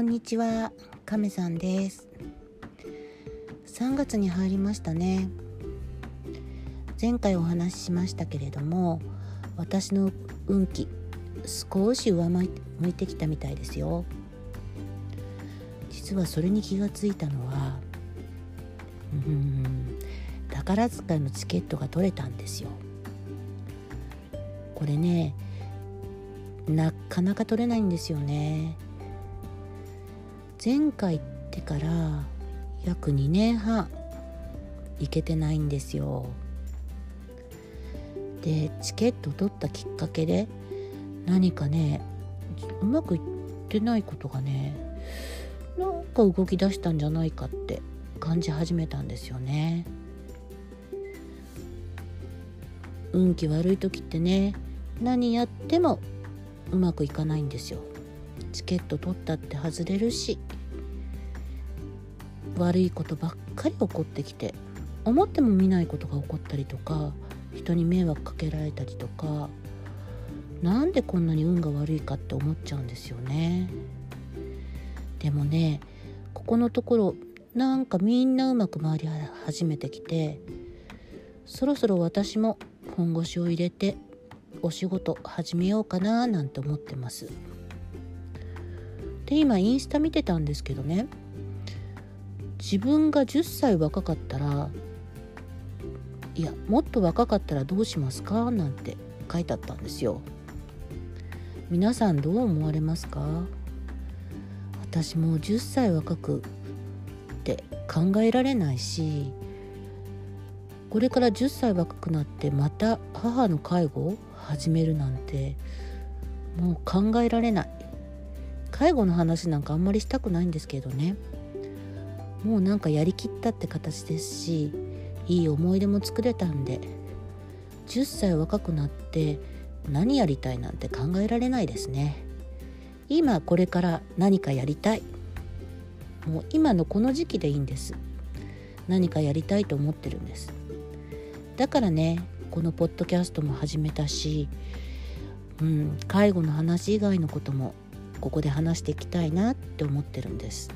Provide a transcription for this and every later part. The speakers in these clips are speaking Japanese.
こんにちは、亀さんです。3月に入りましたね。前回お話ししましたけれども私の運気少し上向いてきたみたいですよ。実はそれに気がついたのはうん宝塚のチケットが取れたんですよ。これねなかなか取れないんですよね。前回行ってから約2年半行けてないんですよ。でチケット取ったきっかけで何かねうまくいってないことがねなんか動き出したんじゃないかって感じ始めたんですよね。運気悪い時ってね何やってもうまくいかないんですよ。チケット取ったって外れるし悪いことばっかり起こってきて思っても見ないことが起こったりとか人に迷惑かけられたりとかなんでこんなに運が悪いかって思っちゃうんですよね。でもねここのところなんかみんなうまく回り始めてきてそろそろ私も本腰を入れてお仕事始めようかななんて思ってます。で今インスタ見てたんですけどね。自分が10歳若かったらいやもっと若かったらどうしますか？なんて書いてあったんですよ。皆さんどう思われますか？私も10歳若くって考えられないしこれから10歳若くなってまた母の介護を始めるなんてもう考えられない。介護の話なんかあんまりしたくないんですけどね。もうなんかやりきったって形ですしいい思い出も作れたんで10歳若くなって何やりたいなんて考えられないですね。今これから何かやりたい。もう今のこの時期でいいんです。何かやりたいと思ってるんです。だからねこのポッドキャストも始めたし、うん、介護の話以外のこともここで話していきたいなって思ってるんです。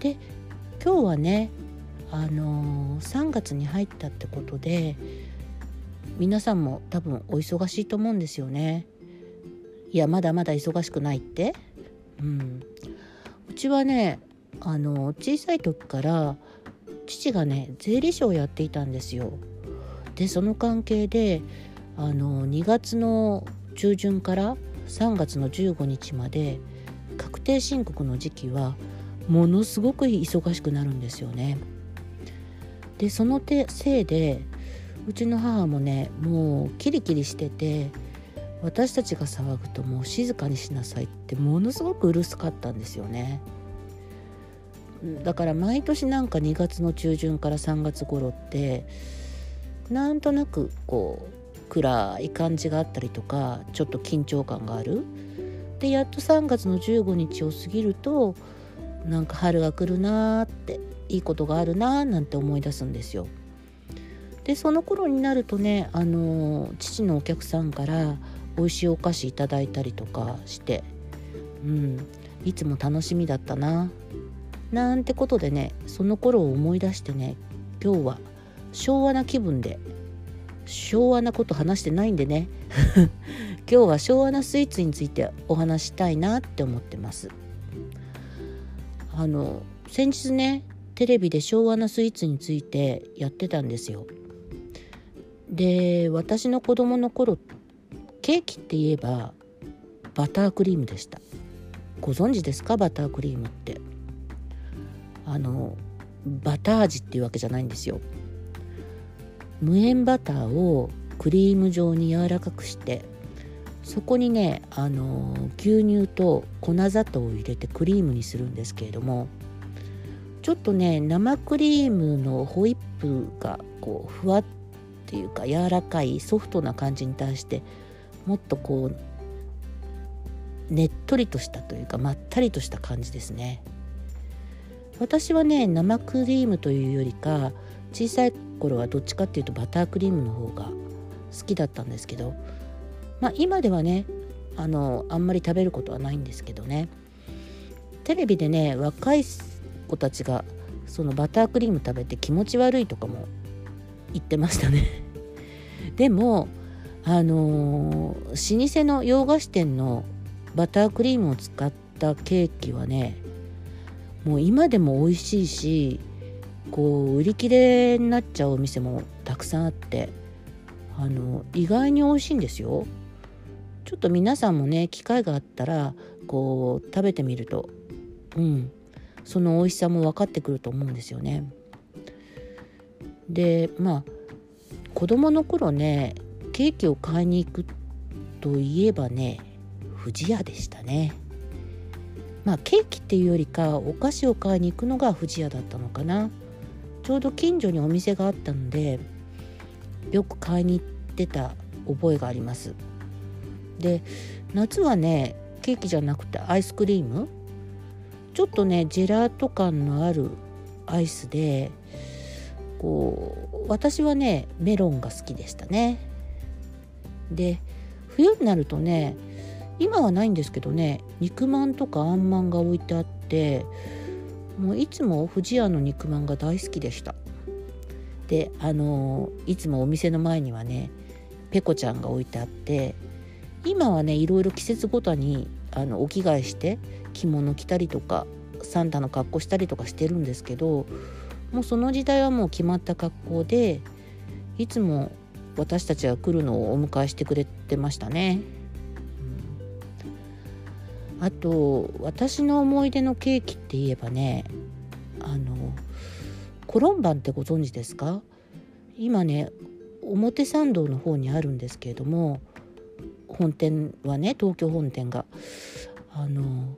で今日はねあのー、3月に入ったってことで皆さんも多分お忙しいと思うんですよね。いやまだまだ忙しくないって。うん。うちはねあの小さい時から父がね税理士をやっていたんですよ。でその関係であの2月の中旬から3月の15日まで確定申告の時期はものすごく忙しくなるんですよね。でそのせいでうちの母もねもうキリキリしてて私たちが騒ぐともう静かにしなさいってものすごくうるさかったんですよね。だから毎年なんか2月の中旬から3月頃ってなんとなくこう暗い感じがあったりとかちょっと緊張感がある。でやっと3月の15日を過ぎるとなんか春が来るなーっていいことがあるなーなんて思い出すんですよ。でその頃になるとねあの父のお客さんから美味しいお菓子いただいたりとかしてうんいつも楽しみだったななんてことでねその頃を思い出してね今日は昭和な気分で昭和なこと話してないんでね。今日は昭和なスイーツについてお話したいなって思ってます。あの先日ねテレビで昭和なスイーツについてやってたんですよ。で私の子供の頃ケーキって言えばバタークリームでした。ご存知ですか？バタークリームって。あのバター味っていうわけじゃないんですよ。無塩バターをクリーム状に柔らかくしてそこにねあの牛乳と粉砂糖を入れてクリームにするんですけれどもちょっとね生クリームのホイップがこうふわっていうか柔らかいソフトな感じに対してもっとこうねっとりとしたというかまったりとした感じですね。私はね生クリームというよりか小さい頃はどっちかっていうとバタークリームの方が好きだったんですけどまあ、今ではねあのあんまり食べることはないんですけどね。テレビでね若い子たちがそのバタークリーム食べて気持ち悪いとかも言ってましたね。でもあのー、老舗の洋菓子店のバタークリームを使ったケーキはねもう今でも美味しいしこう売り切れになっちゃうお店もたくさんあってあの意外に美味しいんですよ。ちょっと皆さんもね機会があったらこう食べてみるとうんその美味しさも分かってくると思うんですよね。でまあ子供の頃ねケーキを買いに行くといえばね不二家でしたね。まあケーキっていうよりかお菓子を買いに行くのが不二家だったのかな。ちょうど近所にお店があったのでよく買いに行ってた覚えがあります。で夏はねケーキじゃなくてアイスクリームちょっとねジェラート感のあるアイスでこう私はねメロンが好きでしたね。で冬になるとね今はないんですけどね肉まんとかあんまんが置いてあってもういつも不二家の肉まんが大好きでしたであのいつもお店の前にはねペコちゃんが置いてあって今はねいろいろ季節ごとにあのお着替えして着物着たりとかサンタの格好したりとかしてるんですけどもうその時代はもう決まった格好でいつも私たちが来るのをお迎えしてくれてましたね。あと私の思い出のケーキって言えばねあのコロンバンってご存知ですか？今ね表参道の方にあるんですけれども本店はね東京本店が。あの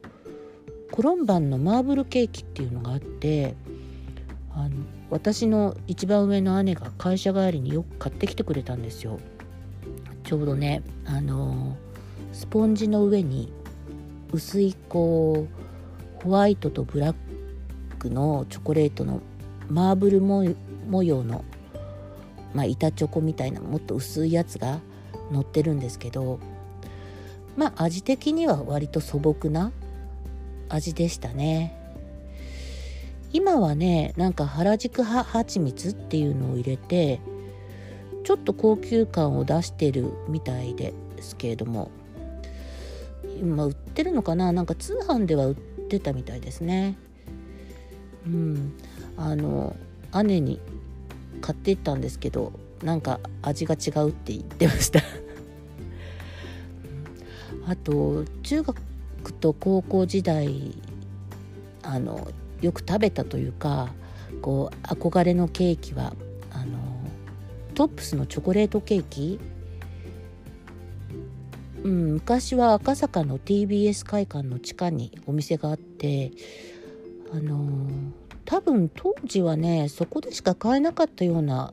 コロンバンのマーブルケーキっていうのがあってあの私の一番上の姉が会社帰りによく買ってきてくれたんですよ。ちょうどねあのスポンジの上に薄いこうホワイトとブラックのチョコレートのマーブル模様の、まあ、板チョコみたいなもっと薄いやつが乗ってるんですけどまあ味的には割と素朴な味でしたね。今はねなんか原宿はちみつっていうのを入れてちょっと高級感を出してるみたいですけれども今売ってるのかな？なんか通販では売ってたみたいですね。うん。あの姉に買っていったんですけどなんか味が違うって言ってました。あと中学と高校時代あのよく食べたというかこう憧れのケーキはあのトップスのチョコレートケーキうん、昔は赤坂の TBS 会館の地下にお店があってあの多分当時はねそこでしか買えなかったような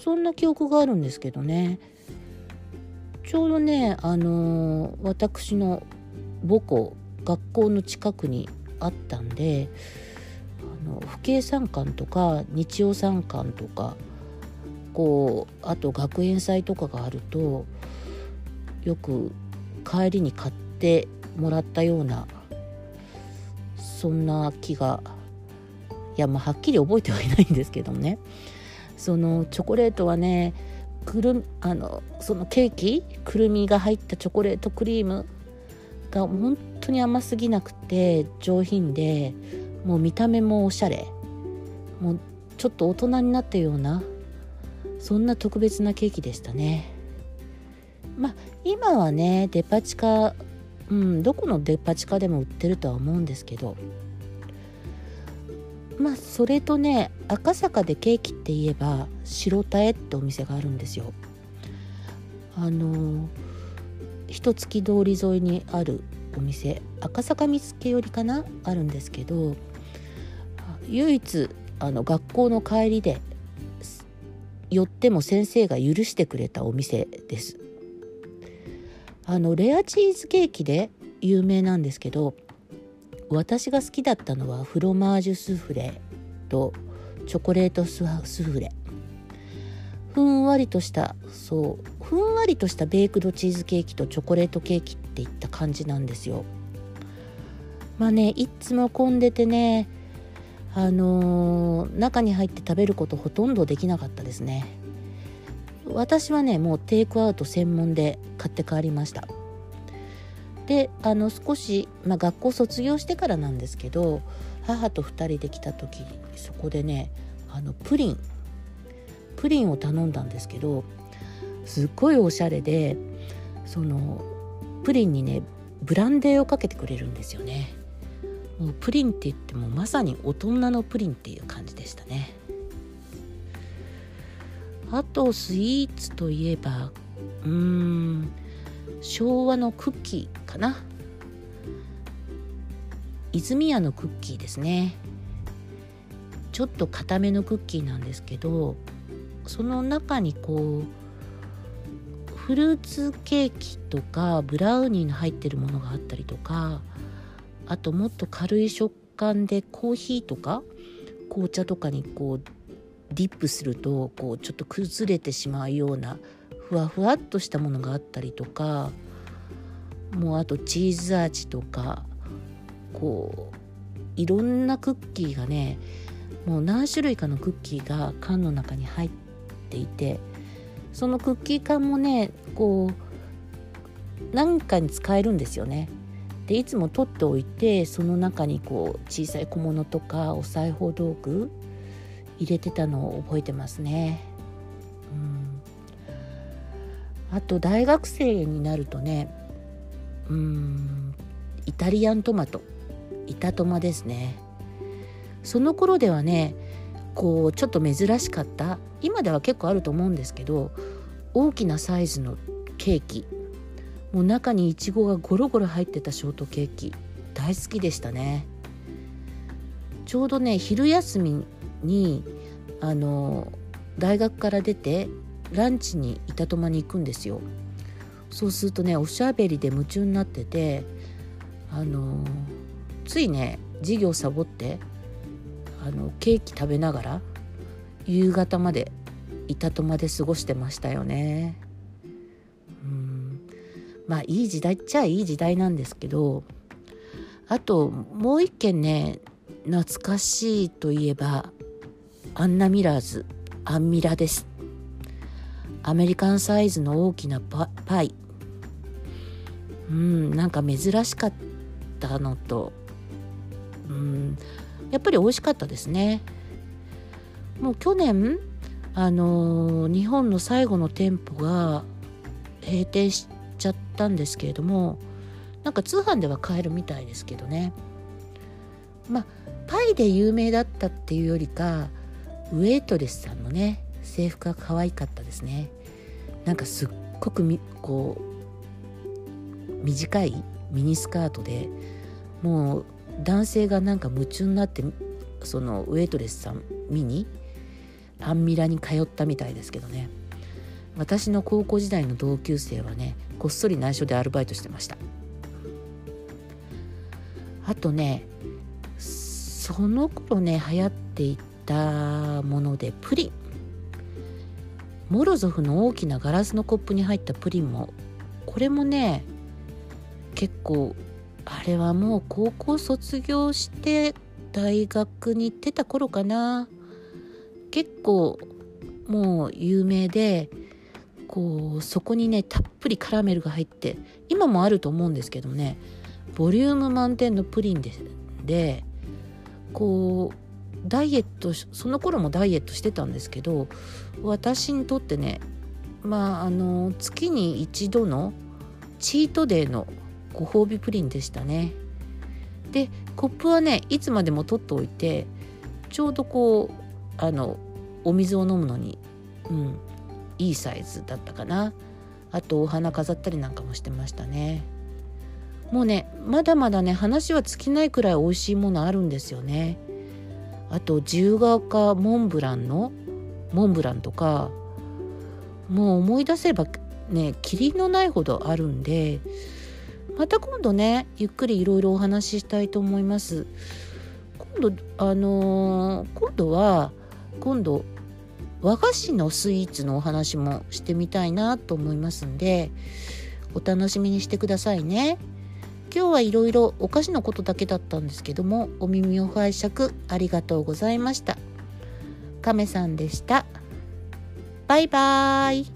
そんな記憶があるんですけどね。ちょうどねあのー、私の母校学校の近くにあったんであの父兄参観とか日曜参観とかこうあと学園祭とかがあるとよく帰りに買ってもらったようなそんな気がいやまあはっきり覚えてはいないんですけどもね。そのチョコレートはねくるあのそのケーキくるみが入ったチョコレートクリームが本当に甘すぎなくて上品でもう見た目もおしゃれもうちょっと大人になったようなそんな特別なケーキでしたね。まあ今はねデパ地下うんどこのデパ地下でも売ってるとは思うんですけどまあそれとね赤坂でケーキって言えば白田屋ってお店があるんですよ。あの一月通り沿いにあるお店赤坂見附寄りかな？あるんですけど唯一あの学校の帰りで寄っても先生が許してくれたお店です。あのレアチーズケーキで有名なんですけど私が好きだったのはフロマージュスフレとチョコレートスフレ。ふんわりとしたそうふんわりとしたベイクドチーズケーキとチョコレートケーキっていった感じなんですよ。まあねいっつも混んでてねあのー、中に入って食べることほとんどできなかったですね。私はねもうテイクアウト専門で買って帰りました。であの少し、まあ、学校卒業してからなんですけど母と2人で来た時そこでねあのプリンプリンを頼んだんですけどすっごいおしゃれでそのプリンにねブランデーをかけてくれるんですよね。もうプリンって言ってもまさに大人のプリンっていう感じでしたね。あとスイーツといえばうーん昭和のクッキーかな。泉屋のクッキーですね。ちょっと固めのクッキーなんですけどその中にこうフルーツケーキとかブラウニーの入ってるものがあったりとかあともっと軽い食感でコーヒーとか紅茶とかにこうディップするとこうちょっと崩れてしまうようなふわふわっとしたものがあったりとかもうあとチーズ味とかこういろんなクッキーがねもう何種類かのクッキーが缶の中に入っていてそのクッキー缶もねこう何かに使えるんですよね。でいつも取っておいてその中にこう小さい小物とかお裁縫道具入れてたのを覚えてますね。うん、あと大学生になるとねうんイタリアントマト。板トマですね。その頃ではねこうちょっと珍しかった。今では結構あると思うんですけど大きなサイズのケーキ。もう中にいちごがゴロゴロ入ってたショートケーキ。大好きでしたね。ちょうどね昼休みにあの大学から出てランチに板戸間に行くんですよ。そうするとねおしゃべりで夢中になっててあのついね授業サボってあのケーキ食べながら夕方まで板戸間で過ごしてましたよね。うん。まあいい時代っちゃいい時代なんですけどあともう一件ね懐かしいといえばアンナミラーズアンミラです。アメリカンサイズの大きなパイ。うんなんか珍しかったのと。うんやっぱり美味しかったですね。もう去年あのー、日本の最後の店舗が閉店しちゃったんですけれどもなんか通販では買えるみたいですけどね。まあパイで有名だったっていうよりかウェイトレスさんのね制服が可愛かったですね。なんかすっごくみこう短いミニスカートでもう男性がなんか夢中になってそのウェイトレスさん見にアンミラに通ったみたいですけどね。私の高校時代の同級生はねこっそり内緒でアルバイトしてました。あとねその頃ね流行っていたものでプリン。モロゾフの大きなガラスのコップに入ったプリンもこれもね結構あれはもう高校卒業して大学に行ってた頃かな。結構もう有名でこうそこにねたっぷりカラメルが入って今もあると思うんですけどねボリューム満点のプリンででこうダイエットその頃もダイエットしてたんですけど私にとってねまああの月に一度のチートデーのご褒美プリンでしたね。でコップはねいつまでも取っておいてちょうどこうあのお水を飲むのにうんいいサイズだったかな。あとお花飾ったりなんかもしてましたね。もうねまだまだね話は尽きないくらい美味しいものあるんですよね。あと自由が丘モンブランのモンブランとかもう思い出せばねキリのないほどあるんでまた今度ねゆっくりいろいろお話ししたいと思います。今度あのー、今度は今度和菓子のスイーツのお話もしてみたいなと思いますんでお楽しみにしてくださいね。今日はいろいろお菓子のことだけだったんですけどもお耳を拝借ありがとうございました。亀さんでした。バイバーイ。